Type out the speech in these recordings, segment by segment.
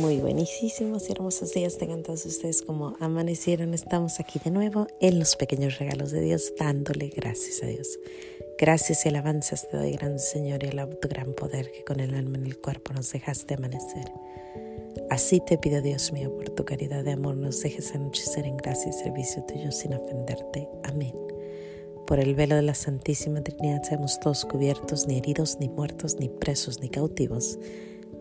Muy buenísimos y hermosos días tengan todos ustedes como amanecieron. Estamos aquí de nuevo en los pequeños regalos de Dios, dándole gracias a Dios. Gracias y alabanzas te doy, gran Señor, y a tu gran poder que con el alma en el cuerpo nos dejaste amanecer. Así te pido, Dios mío, por tu caridad de amor, nos dejes anochecer en gracia y servicio tuyo sin ofenderte. Amén. Por el velo de la Santísima Trinidad seamos todos cubiertos, ni heridos, ni muertos, ni presos, ni cautivos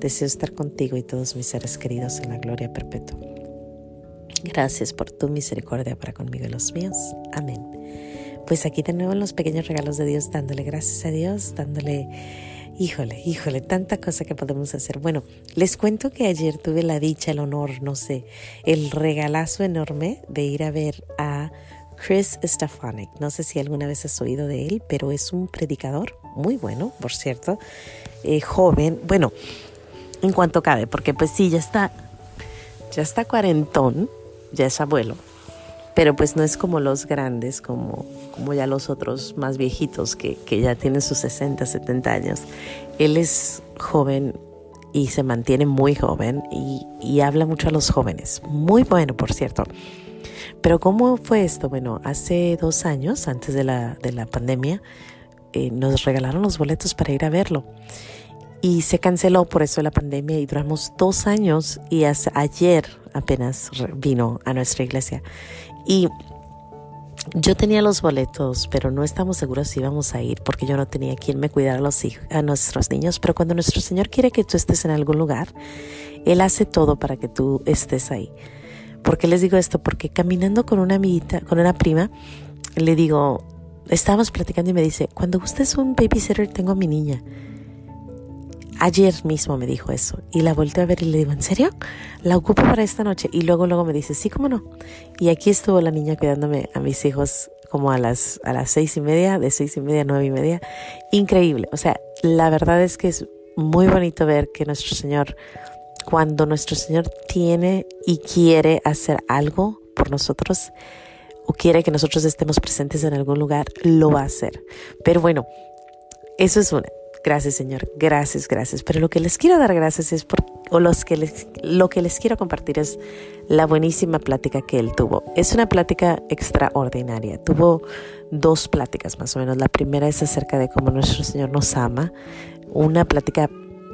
Deseo estar contigo y todos mis seres queridos en la gloria perpetua. Gracias por tu misericordia para conmigo y los míos. Amén. Pues aquí de nuevo los pequeños regalos de Dios, dándole gracias a Dios, dándole, híjole, híjole, tanta cosa que podemos hacer. Bueno, les cuento que ayer tuve la dicha, el honor, no sé, el regalazo enorme de ir a ver a Chris Stefanik. No sé si alguna vez has oído de él, pero es un predicador muy bueno, por cierto, eh, joven. Bueno, en cuanto cabe, porque pues sí, ya está, ya está cuarentón, ya es abuelo, pero pues no es como los grandes, como, como ya los otros más viejitos que, que ya tienen sus 60, 70 años. Él es joven y se mantiene muy joven y, y, habla mucho a los jóvenes. Muy bueno, por cierto. Pero ¿cómo fue esto? Bueno, hace dos años, antes de la, de la pandemia, eh, nos regalaron los boletos para ir a verlo y se canceló por eso la pandemia y duramos dos años y hasta ayer apenas vino a nuestra iglesia. Y yo tenía los boletos, pero no estamos seguros si íbamos a ir porque yo no tenía quien me cuidara a, los hijos, a nuestros niños. Pero cuando nuestro Señor quiere que tú estés en algún lugar, Él hace todo para que tú estés ahí. ¿Por qué les digo esto? Porque caminando con una amiguita, con una prima, le digo, estábamos platicando y me dice, cuando usted es un babysitter, tengo a mi niña. Ayer mismo me dijo eso y la volteé a ver y le digo, ¿en serio? La ocupo para esta noche. Y luego, luego me dice, sí, cómo no. Y aquí estuvo la niña cuidándome a mis hijos como a las, a las seis y media, de seis y media a nueve y media. Increíble. O sea, la verdad es que es muy bonito ver que nuestro Señor, cuando nuestro Señor tiene y quiere hacer algo por nosotros, o quiere que nosotros estemos presentes en algún lugar, lo va a hacer. Pero bueno, eso es una. Gracias, Señor. Gracias, gracias. Pero lo que les quiero dar gracias es por, o los que les, lo que les quiero compartir es la buenísima plática que él tuvo. Es una plática extraordinaria. Tuvo dos pláticas más o menos. La primera es acerca de cómo nuestro Señor nos ama. Una plática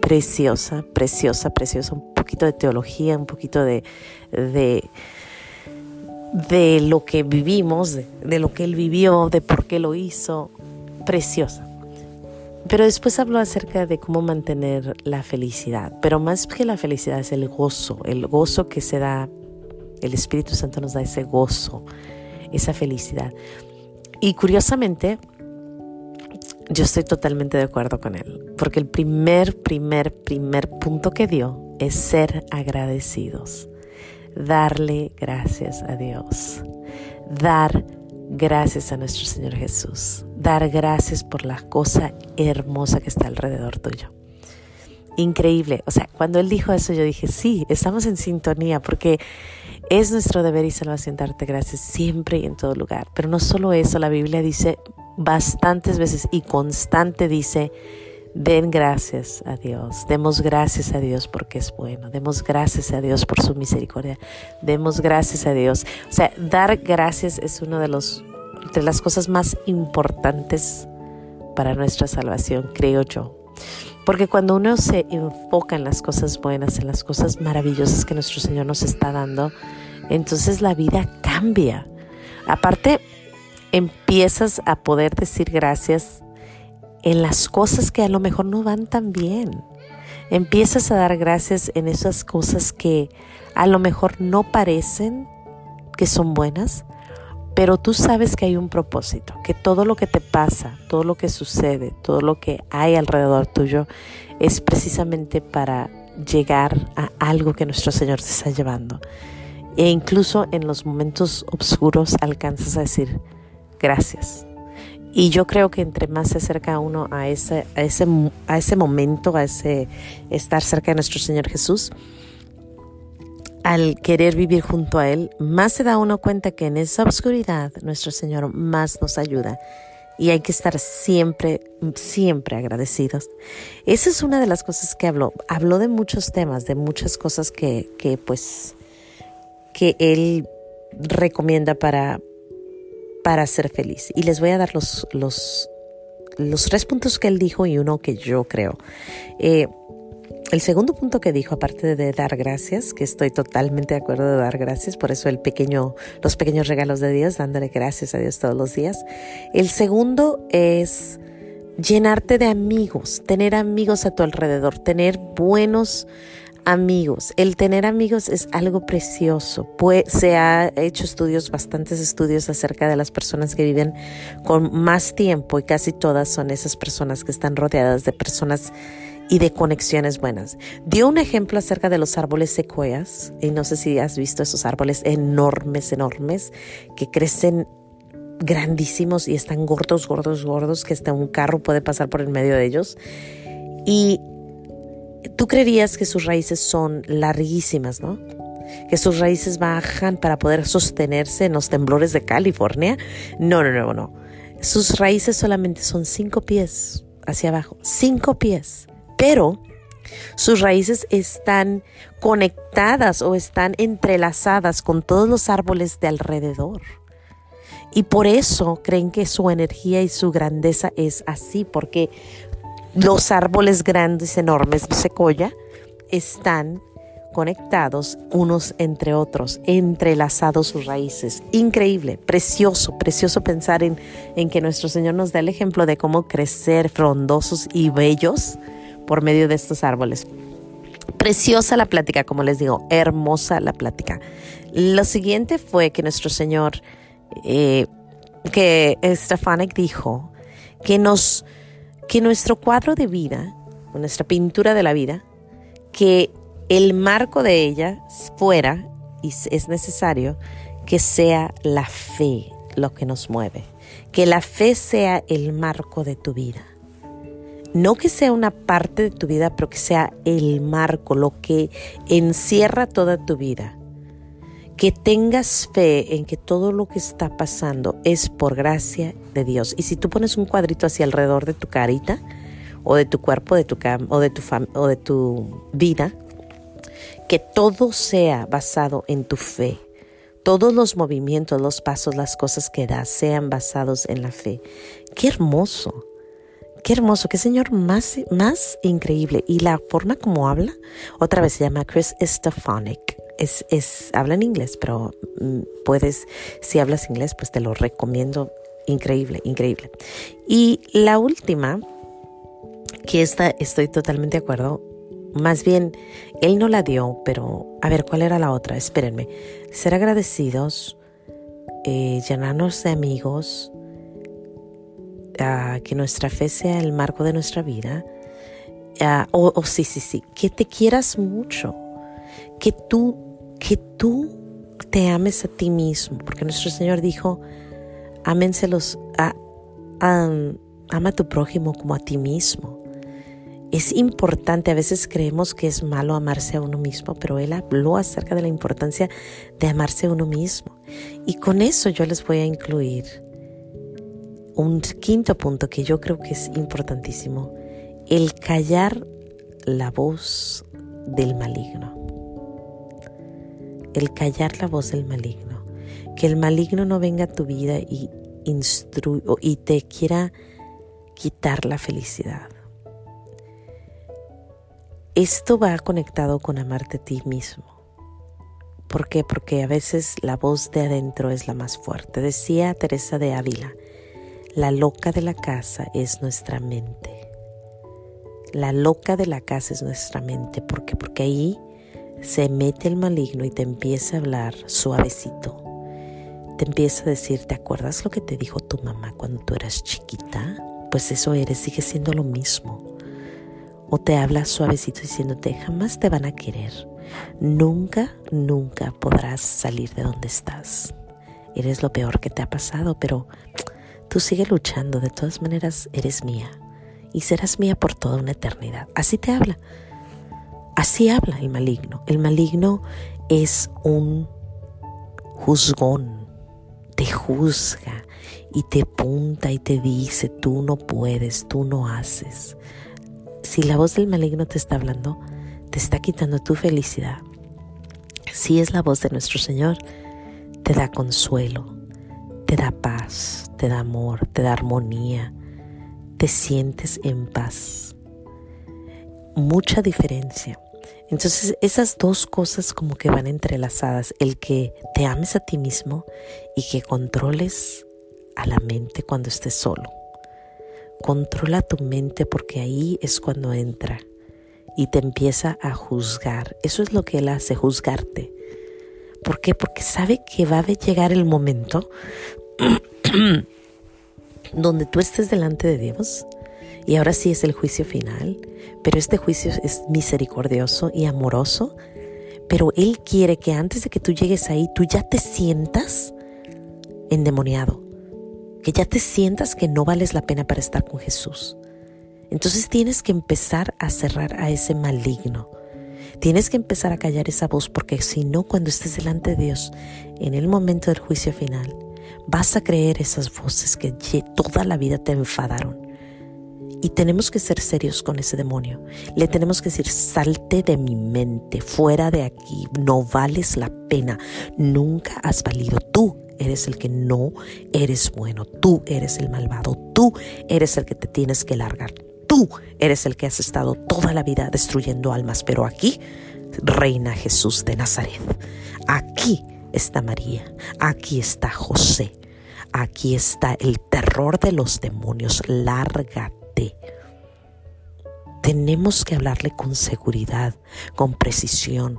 preciosa, preciosa, preciosa. Un poquito de teología, un poquito de, de de lo que vivimos, de, de, lo que él vivió, de por qué lo hizo, preciosa. Pero después habló acerca de cómo mantener la felicidad. Pero más que la felicidad es el gozo, el gozo que se da, el Espíritu Santo nos da ese gozo, esa felicidad. Y curiosamente, yo estoy totalmente de acuerdo con él, porque el primer, primer, primer punto que dio es ser agradecidos, darle gracias a Dios, dar gracias a nuestro Señor Jesús, dar gracias por la cosa hermosa que está alrededor tuyo. Increíble, o sea, cuando Él dijo eso yo dije, sí, estamos en sintonía porque es nuestro deber y salvación darte gracias siempre y en todo lugar. Pero no solo eso, la Biblia dice bastantes veces y constante dice, Den gracias a Dios, demos gracias a Dios porque es bueno, demos gracias a Dios por su misericordia, demos gracias a Dios. O sea, dar gracias es una de, los, de las cosas más importantes para nuestra salvación, creo yo. Porque cuando uno se enfoca en las cosas buenas, en las cosas maravillosas que nuestro Señor nos está dando, entonces la vida cambia. Aparte, empiezas a poder decir gracias en las cosas que a lo mejor no van tan bien. Empiezas a dar gracias en esas cosas que a lo mejor no parecen que son buenas, pero tú sabes que hay un propósito, que todo lo que te pasa, todo lo que sucede, todo lo que hay alrededor tuyo es precisamente para llegar a algo que nuestro Señor te está llevando. E incluso en los momentos oscuros alcanzas a decir gracias. Y yo creo que entre más se acerca uno a ese, a ese, a ese momento, a ese estar cerca de nuestro Señor Jesús, al querer vivir junto a Él, más se da uno cuenta que en esa oscuridad nuestro Señor más nos ayuda. Y hay que estar siempre, siempre agradecidos. Esa es una de las cosas que habló. Habló de muchos temas, de muchas cosas que, que pues, que Él recomienda para, para ser feliz. Y les voy a dar los, los, los tres puntos que Él dijo y uno que yo creo. Eh, el segundo punto que dijo, aparte de dar gracias, que estoy totalmente de acuerdo de dar gracias, por eso el pequeño, los pequeños regalos de Dios, dándole gracias a Dios todos los días. El segundo es llenarte de amigos, tener amigos a tu alrededor, tener buenos amigos. El tener amigos es algo precioso. Pues, se ha hecho estudios, bastantes estudios acerca de las personas que viven con más tiempo y casi todas son esas personas que están rodeadas de personas y de conexiones buenas. Dio un ejemplo acerca de los árboles secuoyas, y no sé si has visto esos árboles enormes, enormes, que crecen grandísimos y están gordos, gordos, gordos, que hasta un carro puede pasar por el medio de ellos. Y tú creerías que sus raíces son larguísimas, ¿no? Que sus raíces bajan para poder sostenerse en los temblores de California. No, no, no, no. Sus raíces solamente son cinco pies hacia abajo. Cinco pies pero sus raíces están conectadas o están entrelazadas con todos los árboles de alrededor. Y por eso creen que su energía y su grandeza es así, porque los árboles grandes, enormes de secoya, están conectados unos entre otros, entrelazados sus raíces. Increíble, precioso, precioso pensar en, en que nuestro Señor nos da el ejemplo de cómo crecer frondosos y bellos por medio de estos árboles. Preciosa la plática, como les digo, hermosa la plática. Lo siguiente fue que nuestro Señor, eh, que Stefanik dijo, que nos, que nuestro cuadro de vida, nuestra pintura de la vida, que el marco de ella fuera, y es necesario, que sea la fe lo que nos mueve, que la fe sea el marco de tu vida no que sea una parte de tu vida, pero que sea el marco, lo que encierra toda tu vida. Que tengas fe en que todo lo que está pasando es por gracia de Dios. Y si tú pones un cuadrito hacia alrededor de tu carita, o de tu cuerpo, de tu o de tu o de tu vida, que todo sea basado en tu fe. Todos los movimientos, los pasos, las cosas que das sean basados en la fe. Qué hermoso. Qué hermoso, qué señor más, más increíble. Y la forma como habla, otra vez se llama Chris Stefanik. Es, es, habla en inglés, pero mm, puedes, si hablas inglés, pues te lo recomiendo. Increíble, increíble. Y la última, que esta estoy totalmente de acuerdo, más bien, él no la dio, pero a ver, ¿cuál era la otra? Espérenme. Ser agradecidos, eh, llenarnos de amigos, que nuestra fe sea el marco de nuestra vida. o, sí, sí, sí, que te quieras mucho, que tú, que tú te ames a ti mismo, porque nuestro Señor dijo, ámenselos, a, ama a tu prójimo como a ti mismo. Es importante, a veces creemos que es malo amarse a uno mismo, pero Él habló acerca de la importancia de amarse a uno mismo. Y con eso yo les voy a incluir un quinto punto que yo creo que es importantísimo, el callar la voz del maligno. El callar la voz del maligno. Que el maligno no venga a tu vida y, te quiera quitar la felicidad. Esto va conectado con amarte a ti mismo. ¿Por qué? Porque a veces la voz de adentro es la más fuerte. Decía Teresa de Ávila, la loca de la casa es nuestra mente. La loca de la casa es nuestra mente. ¿Por qué? Porque ahí se mete el maligno y te empieza a hablar suavecito. Te empieza a decir, ¿te acuerdas lo que te dijo tu mamá cuando tú eras chiquita? Pues eso eres, sigue siendo lo mismo. O te habla suavecito diciéndote, jamás te van a querer. Nunca, nunca podrás salir de donde estás. Eres lo peor que te ha pasado, pero tú sigue luchando. De todas maneras, eres mía. Y serás mía por toda una eternidad. Así te habla. Así habla el maligno. El maligno es un juzgón. Te juzga y te punta y te dice, tú no puedes, tú no haces. Si la voz del maligno te está hablando, te está quitando tu felicidad. Si es la voz de nuestro Señor, te da consuelo, te da paz, te da amor, te da armonía, te sientes en paz. Mucha diferencia. Entonces esas dos cosas como que van entrelazadas, el que te ames a ti mismo y que controles a la mente cuando estés solo. Controla tu mente porque ahí es cuando entra y te empieza a juzgar. Eso es lo que Él hace, juzgarte. ¿Por qué? Porque sabe que va a llegar el momento donde tú estés delante de Dios y ahora sí es el juicio final, pero este juicio es misericordioso y amoroso, pero Él quiere que antes de que tú llegues ahí, tú ya te sientas endemoniado, que ya te sientas que no vales la pena para estar con Jesús. Entonces tienes que empezar a cerrar a ese maligno. Tienes que empezar a callar esa voz porque si no, cuando estés delante de Dios, en el momento del juicio final, vas a creer esas voces que toda la vida te enfadaron. Y tenemos que ser serios con ese demonio. Le tenemos que decir, salte de mi mente, fuera de aquí, no vales la pena, nunca has valido. Tú eres el que no eres bueno, tú eres el malvado, tú eres el que te tienes que largar, tú eres el que has estado toda la vida destruyendo almas, pero aquí reina Jesús de Nazaret. Está María, aquí está José, aquí está el terror de los demonios, lárgate. Tenemos que hablarle con seguridad, con precisión.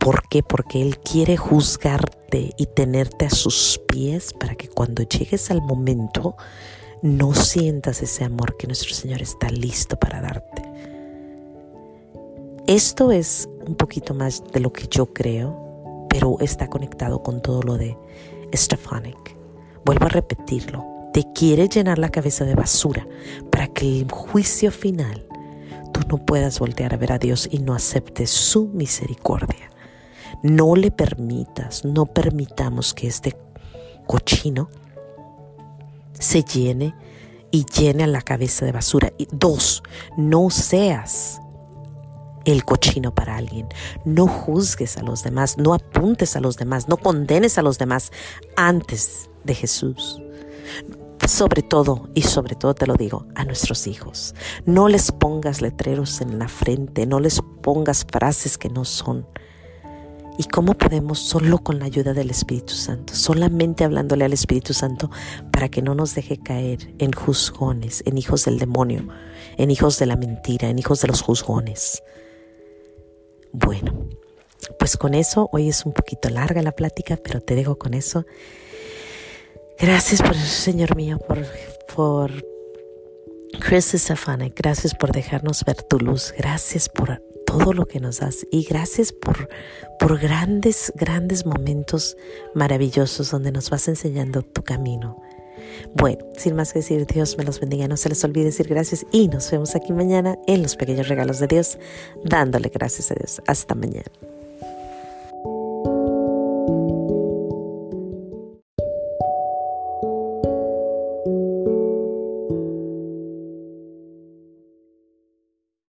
¿Por qué? Porque Él quiere juzgarte y tenerte a sus pies para que cuando llegues al momento no sientas ese amor que nuestro Señor está listo para darte. Esto es un poquito más de lo que yo creo, pero está conectado con todo lo de Stefanik. Vuelvo a repetirlo. Te quiere llenar la cabeza de basura para que el juicio final tú no puedas voltear a ver a Dios y no aceptes su misericordia. No le permitas, no permitamos que este cochino se llene y llene la cabeza de basura. Y dos, no seas el cochino para alguien. No juzgues a los demás, no apuntes a los demás, no condenes a los demás antes de Jesús. Sobre todo, y sobre todo te lo digo, a nuestros hijos. No les pongas letreros en la frente, no les pongas frases que no son. ¿Y cómo podemos solo con la ayuda del Espíritu Santo, solamente hablándole al Espíritu Santo para que no nos deje caer en juzgones, en hijos del demonio, en hijos de la mentira, en hijos de los juzgones? Bueno, pues con eso, hoy es un poquito larga la plática, pero te dejo con eso. Gracias por Señor mío, por, por Chris Stefanik, gracias por dejarnos ver tu luz, gracias por todo lo que nos das y gracias por, por grandes, grandes momentos maravillosos donde nos vas enseñando tu camino. Bueno, sin más que decir, Dios me los bendiga, no se les olvide decir gracias y nos vemos aquí mañana en los pequeños regalos de Dios, dándole gracias a Dios. Hasta mañana.